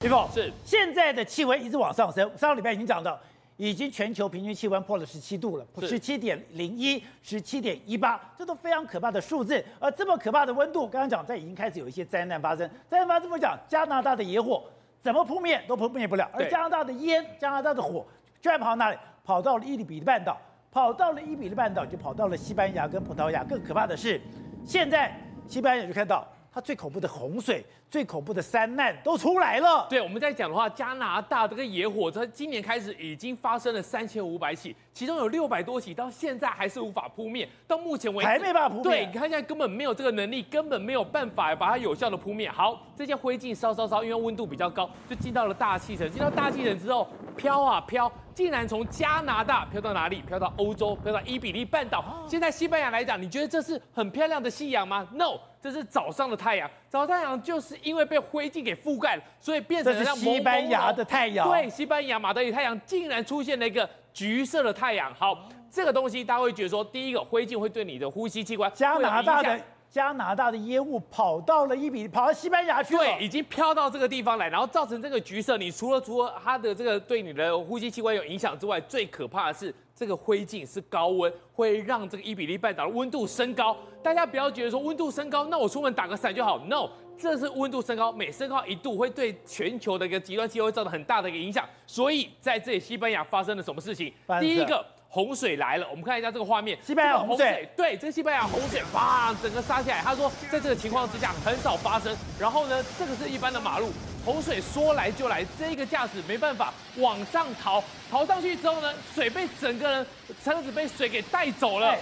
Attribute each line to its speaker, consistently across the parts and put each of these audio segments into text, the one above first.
Speaker 1: 立峰
Speaker 2: 是
Speaker 1: 现在的气温一直往上升，上个礼拜已经讲到，已经全球平均气温破了十七度了，十七点零一、十七点一八，这都非常可怕的数字。而这么可怕的温度，刚刚讲在已经开始有一些灾难发生。灾难发生不讲，加拿大的野火怎么扑灭都扑灭不了，而加拿大的烟、加拿大的火，居然跑到哪里？跑到了伊比利半岛，跑到了伊比利半岛，就跑到了西班牙跟葡萄牙。更可怕的是，现在西班牙就看到。它最恐怖的洪水、最恐怖的山难都出来了。
Speaker 2: 对，我们在讲的话，加拿大这个野火，它今年开始已经发生了三千五百起，其中有六百多起到现在还是无法扑灭。到目前为止
Speaker 1: 还没办法扑灭。
Speaker 2: 对，你看现在根本没有这个能力，根本没有办法把它有效的扑灭。好，这些灰烬烧烧烧，因为温度比较高，就进到了大气层。进到大气层之后，飘啊飘，竟然从加拿大飘到哪里？飘到欧洲，飘到伊比利半岛。现在西班牙来讲，你觉得这是很漂亮的夕阳吗？No。这是早上的太阳，早上太阳就是因为被灰烬给覆盖了，所以变成了像
Speaker 1: 西班牙的太阳。
Speaker 2: 对，西班牙马德里太阳竟然出现了一个橘色的太阳。好，这个东西大家会觉得说，第一个灰烬会对你的呼吸器官，
Speaker 1: 加拿大的加拿大的烟雾跑到了伊比，跑到西班牙去了，
Speaker 2: 对，已经飘到这个地方来，然后造成这个橘色。你除了除了它的这个对你的呼吸器官有影响之外，最可怕的是。这个灰烬是高温，会让这个伊比利半岛的温度升高。大家不要觉得说温度升高，那我出门打个伞就好。No，这是温度升高，每升高一度会对全球的一个极端气候会造成很大的一个影响。所以在这里，西班牙发生了什么事情？第一个洪水来了，我们看一下这个画面。
Speaker 1: 西班牙洪水，
Speaker 2: 对，这个西班牙洪水，哇，整个杀下来。他说，在这个情况之下很少发生。然后呢，这个是一般的马路。洪水说来就来，这个驾驶没办法往上逃，逃上去之后呢，水被整个人车子被水给带走了，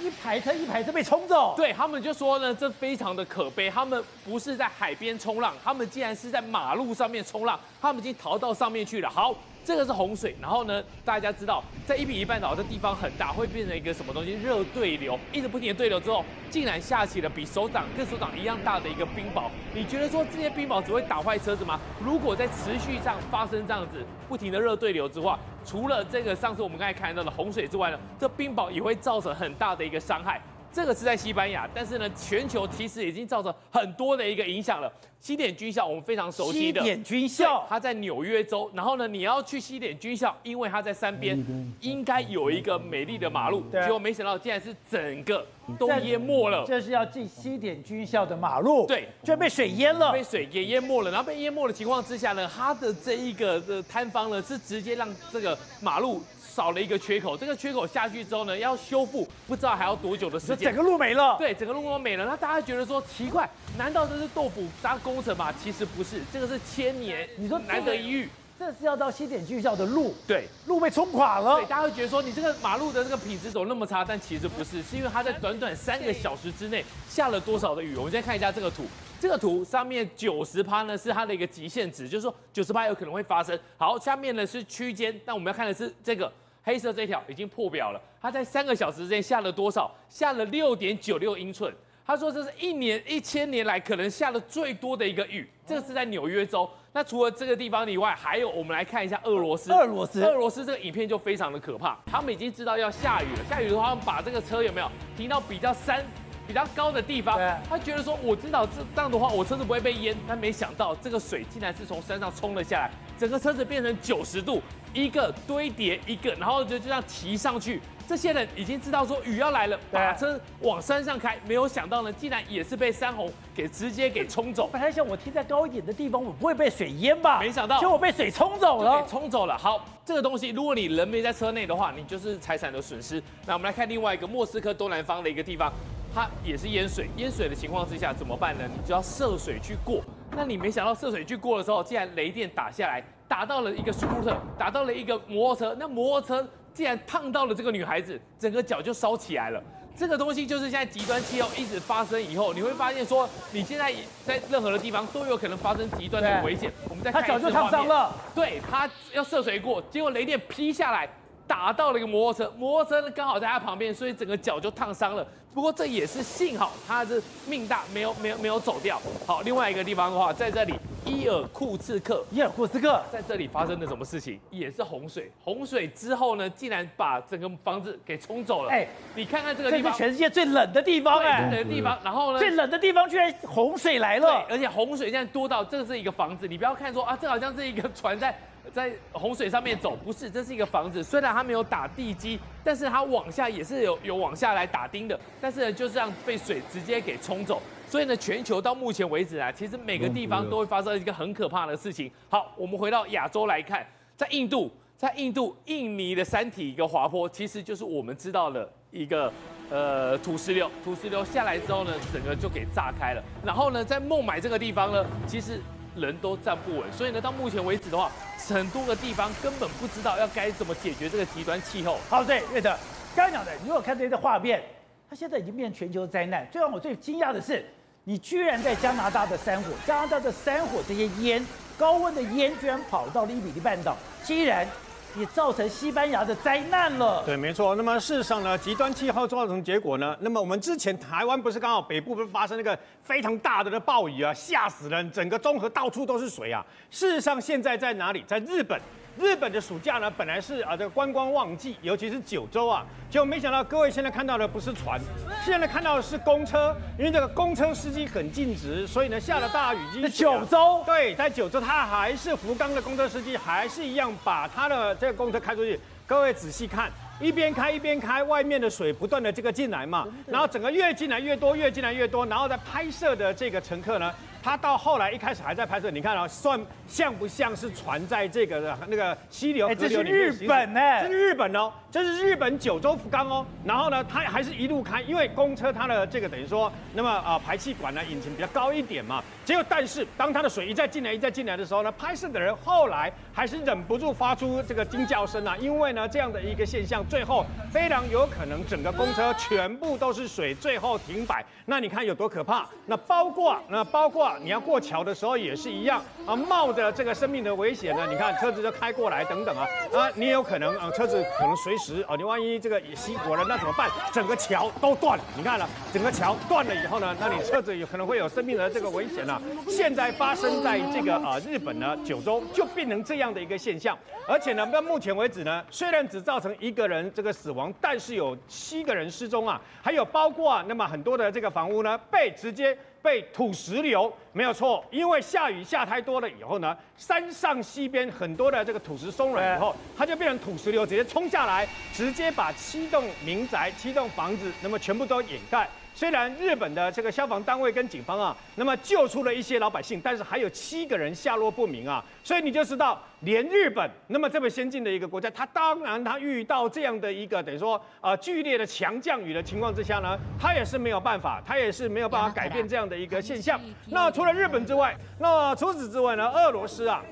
Speaker 1: 一排车一排车被冲走。
Speaker 2: 对，他们就说呢，这非常的可悲，他们不是在海边冲浪，他们竟然是在马路上面冲浪，他们已经逃到上面去了。好。这个是洪水，然后呢，大家知道，在伊比利半岛的地方很大，会变成一个什么东西？热对流，一直不停的对流之后，竟然下起了比手掌跟手掌一样大的一个冰雹。你觉得说这些冰雹只会打坏车子吗？如果在持续上发生这样子不停的热对流之话，除了这个上次我们刚才看到的洪水之外呢，这冰雹也会造成很大的一个伤害。这个是在西班牙，但是呢，全球其实已经造成很多的一个影响了。西点军校我们非常熟悉的，
Speaker 1: 西点军校，
Speaker 2: 它在纽约州。然后呢，你要去西点军校，因为它在山边，应该有一个美丽的马路，结果没想到竟然是整个都淹没了。
Speaker 1: 这是要进西点军校的马路，
Speaker 2: 对，
Speaker 1: 居然被水淹了，
Speaker 2: 被水给淹没了。然后被淹没的情况之下呢，它的这一个的摊方呢，是直接让这个马路。少了一个缺口，这个缺口下去之后呢，要修复不知道还要多久的时间。
Speaker 1: 整个路没了。
Speaker 2: 对，整个路都没了。那大家觉得说奇怪，难道这是豆腐渣工程吗？其实不是，这个是千年，你说难得一遇。
Speaker 1: 这是要到西点军校的路，
Speaker 2: 对，
Speaker 1: 路被冲垮了。
Speaker 2: 对，大家会觉得说你这个马路的这个品质怎么那么差？但其实不是，是因为它在短短三个小时之内下了多少的雨。我们先看一下这个图，这个图上面九十趴呢是它的一个极限值，就是说九十趴有可能会发生。好，下面呢是区间，但我们要看的是这个。黑色这条已经破表了，它在三个小时之间下了多少？下了六点九六英寸。他说这是一年一千年来可能下的最多的一个雨。这个是在纽约州。那除了这个地方以外，还有我们来看一下俄罗斯。
Speaker 1: 俄罗斯，
Speaker 2: 俄罗斯这个影片就非常的可怕。他们已经知道要下雨了，下雨的话，他们把这个车有没有停到比较山、比较高的地方？他觉得说，我知道这这样的话，我车子不会被淹。但没想到这个水竟然是从山上冲了下来，整个车子变成九十度。一个堆叠一个，然后就这样骑上去。这些人已经知道说雨要来了，把车往山上开，没有想到呢，竟然也是被山洪给直接给冲走。
Speaker 1: 本来想我停在高一点的地方，我不会被水淹吧？
Speaker 2: 没想到，
Speaker 1: 结果我被水冲走了。
Speaker 2: 冲走了。好，这个东西，如果你人没在车内的话，你就是财产的损失。那我们来看另外一个莫斯科东南方的一个地方，它也是淹水。淹水的情况之下怎么办呢？你就要涉水去过。那你没想到涉水去过的时候，竟然雷电打下来。打到了一个 scooter，打到了一个摩托车，那摩托车竟然烫到了这个女孩子，整个脚就烧起来了。这个东西就是现在极端气候一直发生以后，你会发现说，你现在在任何的地方都有可能发生极端的危险。我们再看一次画面。他脚就烫伤了。对，他要涉水过，结果雷电劈下来，打到了一个摩托车，摩托车呢刚好在他旁边，所以整个脚就烫伤了。不过这也是幸好他是命大，没有没有没有走掉。好，另外一个地方的话，在这里伊尔库茨克，
Speaker 1: 伊尔库茨克
Speaker 2: 在这里发生了什么事情？也是洪水，洪水之后呢，竟然把整个房子给冲走了。哎，你看看这个地方，
Speaker 1: 这是全世界最冷的地方，哎，
Speaker 2: 最冷的地方。然后呢，
Speaker 1: 最冷的地方居然洪水来了，
Speaker 2: 而且洪水现在多到这个是一个房子，你不要看说啊，这好像是一个船在。在洪水上面走，不是，这是一个房子。虽然它没有打地基，但是它往下也是有有往下来打钉的。但是呢，就这样被水直接给冲走。所以呢，全球到目前为止啊，其实每个地方都会发生一个很可怕的事情。好，我们回到亚洲来看，在印度，在印度印尼的山体一个滑坡，其实就是我们知道的一个呃土石流。土石流下来之后呢，整个就给炸开了。然后呢，在孟买这个地方呢，其实。人都站不稳，所以呢，到目前为止的话，很多个地方根本不知道要该怎么解决这个极端气候。
Speaker 1: 好，对，对的，刚刚讲的，如果看这个画面，它现在已经变成全球灾难。最让我最惊讶的是，你居然在加拿大的山火，加拿大的山火这些烟，高温的烟居然跑到了伊比利半岛，竟然。也造成西班牙的灾难了。
Speaker 3: 对，没错。那么事实上呢，极端气候造成结果呢？那么我们之前台湾不是刚好北部不是发生那个非常大的那暴雨啊，吓死人，整个中和到处都是水啊。事实上现在在哪里？在日本。日本的暑假呢，本来是啊这个观光旺季，尤其是九州啊，结果没想到各位现在看到的不是船，现在看到的是公车，因为这个公车司机很尽职，所以呢下了大雨，
Speaker 1: 在九州，
Speaker 3: 对，在九州，他还是福冈的公车司机，还是一样把他的这个公车开出去。各位仔细看，一边开一边开，外面的水不断的这个进来嘛，然后整个越进来越多，越进来越多，然后在拍摄的这个乘客呢。他到后来一开始还在拍摄，你看啊，算像不像是船在这个的那个溪流？
Speaker 1: 哎，这是日本哎，
Speaker 3: 这是日本哦，这是日本九州福冈哦。然后呢，他还是一路开，因为公车它的这个等于说，那么啊排气管呢，引擎比较高一点嘛。结果但是当它的水一再进来一再进来的时候呢，拍摄的人后来还是忍不住发出这个惊叫声啊，因为呢这样的一个现象，最后非常有可能整个公车全部都是水，最后停摆。那你看有多可怕？那包括那包括。你要过桥的时候也是一样啊，冒着这个生命的危险呢。你看车子就开过来等等啊啊，你有可能啊，车子可能随时啊，你万一这个也熄火了，那怎么办？整个桥都断了。你看了，整个桥断了以后呢，那你车子有可能会有生命的这个危险啊。现在发生在这个啊日本呢九州，就变成这样的一个现象。而且呢，到目前为止呢，虽然只造成一个人这个死亡，但是有七个人失踪啊，还有包括啊，那么很多的这个房屋呢被直接。被土石流没有错，因为下雨下太多了以后呢，山上西边很多的这个土石松软以后，它就变成土石流，直接冲下来，直接把七栋民宅、七栋房子，那么全部都掩盖。虽然日本的这个消防单位跟警方啊，那么救出了一些老百姓，但是还有七个人下落不明啊。所以你就知道，连日本那么这么先进的一个国家，它当然它遇到这样的一个等于说呃剧烈的强降雨的情况之下呢，它也是没有办法，它也是没有办法改变这样的一个现象。那除了日本之外，那除此之外呢，俄罗斯啊。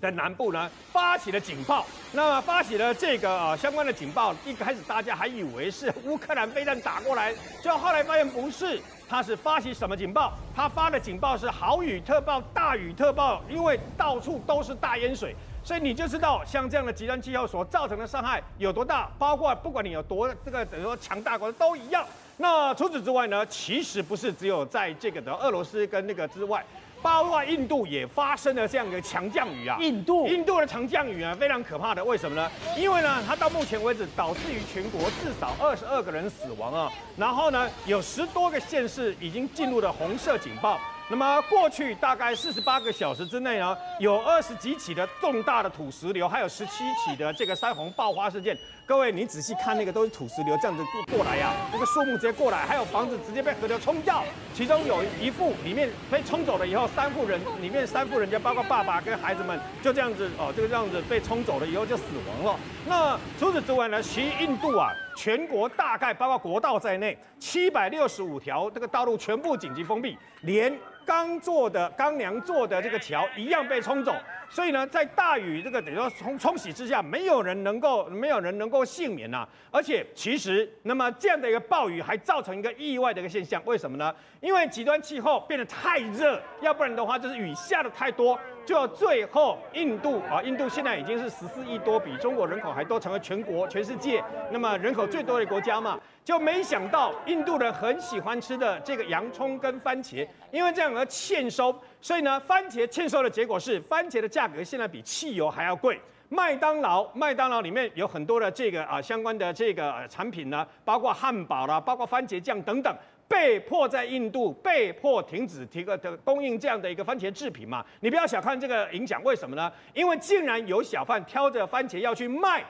Speaker 3: 的南部呢，发起了警报，那么发起了这个呃相关的警报，一开始大家还以为是乌克兰飞弹打过来，就后来发现不是，他是发起什么警报？他发的警报是豪雨特报、大雨特报，因为到处都是大淹水，所以你就知道像这样的极端气候所造成的伤害有多大，包括不管你有多这个等于说强大国都一样。那除此之外呢，其实不是只有在这个的俄罗斯跟那个之外。包括印度也发生了这样的强降雨啊！
Speaker 1: 印度，
Speaker 3: 印度的强降雨啊，非常可怕的。为什么呢？因为呢，它到目前为止导致于全国至少二十二个人死亡啊，然后呢，有十多个县市已经进入了红色警报。那么过去大概四十八个小时之内呢，有二十几起的重大的土石流，还有十七起的这个山洪爆发事件。各位，你仔细看那个都是土石流这样子过过来呀、啊，那个树木直接过来，还有房子直接被河流冲掉。其中有一户里面被冲走了以后，三户人里面三户人家，包括爸爸跟孩子们，就这样子哦，就这样子被冲走了以后就死亡了。那除此之外呢，其实印度啊，全国大概包括国道在内，七百六十五条这个道路全部紧急封闭，连。刚做的刚良做的这个桥一样被冲走。所以呢，在大雨这个等于说冲冲洗之下，没有人能够没有人能够幸免呐、而且其实，那么这样的一个暴雨还造成一个意外的一个现象，为什么呢？因为极端气候变得太热，要不然的话就是雨下的太多，就最后印度啊，印度现在已经是十四亿多，比中国人口还多，成为全国全世界那么人口最多的国家嘛。就没想到印度人很喜欢吃的这个洋葱跟番茄，因为这样而欠收。所以呢，番茄欠收的结果是，番茄的价格现在比汽油还要贵。麦当劳，麦当劳里面有很多的这个啊相关的这个产品呢，包括汉堡啦，包括番茄酱等等，被迫在印度被迫停止提个的供应这样的一个番茄制品嘛。你不要小看这个影响，为什么呢？因为竟然有小贩挑着番茄要去卖，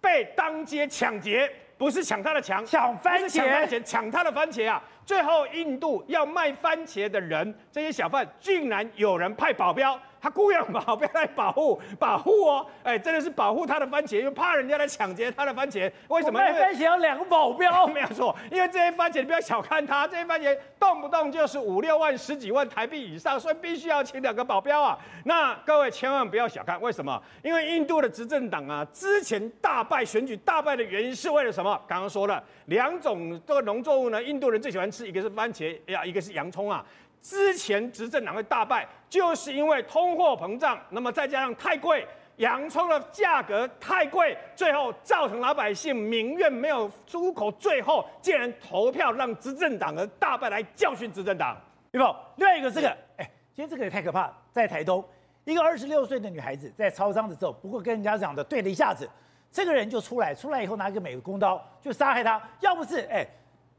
Speaker 3: 被当街抢劫，不是抢他的墙，
Speaker 1: 抢番茄，
Speaker 3: 抢番茄，抢他的番茄啊！最后，印度要卖番茄的人，这些小贩竟然有人派保镖。他雇佣保镖来保护保护哦，哎，真的是保护他的番茄，因为怕人家来抢劫他的番茄。为什么？
Speaker 1: 因为番茄要两个保镖，
Speaker 3: 没有错。因为这些番茄，你不要小看它，这些番茄动不动就是五六万、十几万台币以上，所以必须要请两个保镖啊。那各位千万不要小看，为什么？因为印度的执政党啊，之前大败选举大败的原因是为了什么？刚刚说了两种这个农作物呢，印度人最喜欢吃，一个是番茄呀，一个是洋葱啊。之前执政党会大败，就是因为通货膨胀，那么再加上太贵，洋葱的价格太贵，最后造成老百姓民怨没有出口，最后竟然投票让执政党的大败，来教训执政党。
Speaker 1: 对不？另外一个这个，哎，今天这个也太可怕，在台东，一个二十六岁的女孩子在超商的时候，不过跟人家讲的对了一下子，这个人就出来，出来以后拿一个美工刀就杀害她，要不是哎，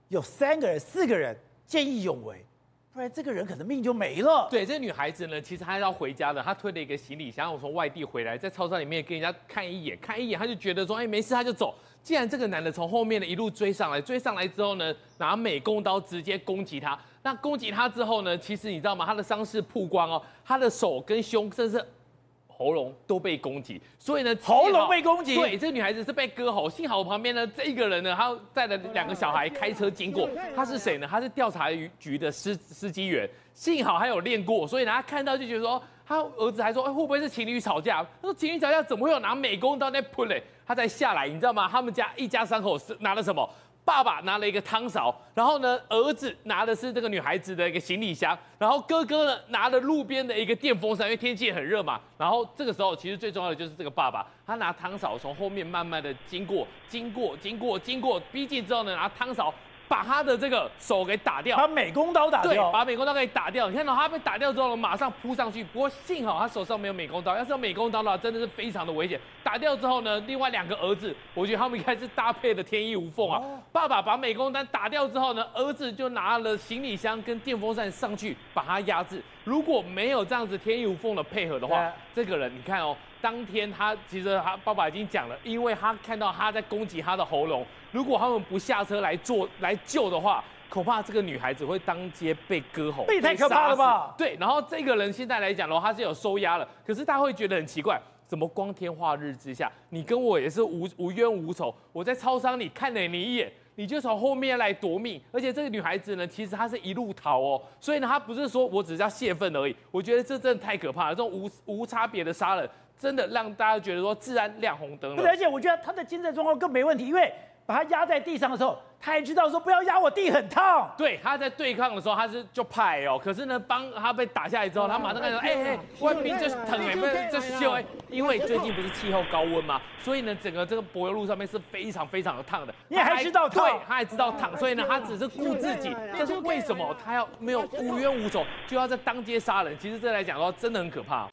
Speaker 1: 有三个人、四个人见义勇为。不然这个人可能命就没了。
Speaker 2: 对，这个女孩子呢，其实她要回家的，她推了一个行李箱，我从外地回来，在超市里面给人家看一眼，看一眼，她就觉得说，哎，没事，她就走。既然这个男的从后面呢一路追上来，追上来之后呢，拿美工刀直接攻击她。那攻击她之后呢，其实你知道吗？她的伤势曝光哦，她的手跟胸甚至。喉咙都被攻击，所以呢，
Speaker 1: 喉咙被攻击。
Speaker 2: 对，这个女孩子是被割喉。幸好我旁边呢，这一个人呢，他带了两个小孩开车经过。他是谁呢？他是调查局的司司机员。幸好还有练过，所以呢，他看到就觉得说，他儿子还说，哎，会不会是情侣吵架？他说情侣吵架怎么会有拿美工刀在喷嘞？他才下来，你知道吗？他们家一家三口是拿了什么？爸爸拿了一个汤勺，然后呢，儿子拿的是这个女孩子的一个行李箱，然后哥哥呢拿了路边的一个电风扇，因为天气很热嘛。然后这个时候，其实最重要的就是这个爸爸，他拿汤勺从后面慢慢的经过，经过，经过，经过，逼近之后呢，拿汤勺。把他的这个手给打掉，
Speaker 1: 把美工刀打掉，
Speaker 2: 对，把美工刀给打掉。你看到他被打掉之后呢，马上扑上去。不过幸好他手上没有美工刀，要是有美工刀的话，真的是非常的危险。打掉之后呢，另外两个儿子，我觉得他们应该是搭配的天衣无缝啊。爸爸把美工刀打掉之后呢，儿子就拿了行李箱跟电风扇上去把他压制。如果没有这样子天衣无缝的配合的话，这个人你看哦。当天他其实他爸爸已经讲了，因为他看到他在攻击他的喉咙，如果他们不下车来做来救的话，恐怕这个女孩子会当街被割喉，
Speaker 1: 这太可怕了吧？
Speaker 2: 对，然后这个人现在来讲的话，他是有收押了，可是他会觉得很奇怪，怎么光天化日之下，你跟我也是无无冤无仇，我在超商里看了你一眼。你就从后面来夺命，而且这个女孩子呢，其实她是一路逃哦，所以呢，她不是说我只是要泄愤而已。我觉得这真的太可怕了，这种无无差别的杀人，真的让大家觉得说治安亮红灯了。
Speaker 1: 而且我觉得她的精神状况更没问题，因为。把他压在地上的时候，他还知道说不要压我，地很烫。
Speaker 2: 对，他在对抗的时候，他是就派哦。可是呢，帮他被打下来之后，他马上开始说：“哎哎，官兵就是疼哎，不是这是秀哎。”因为最近不是气候高温嘛，所以呢，整个这个柏油路上面是非常非常的烫的。
Speaker 1: 你还知道烫？
Speaker 2: 对，他还知道烫，所以呢，他只是顾自己。但是为什么他要没有无冤无仇就要在当街杀人？其实这来讲的话，真的很可怕。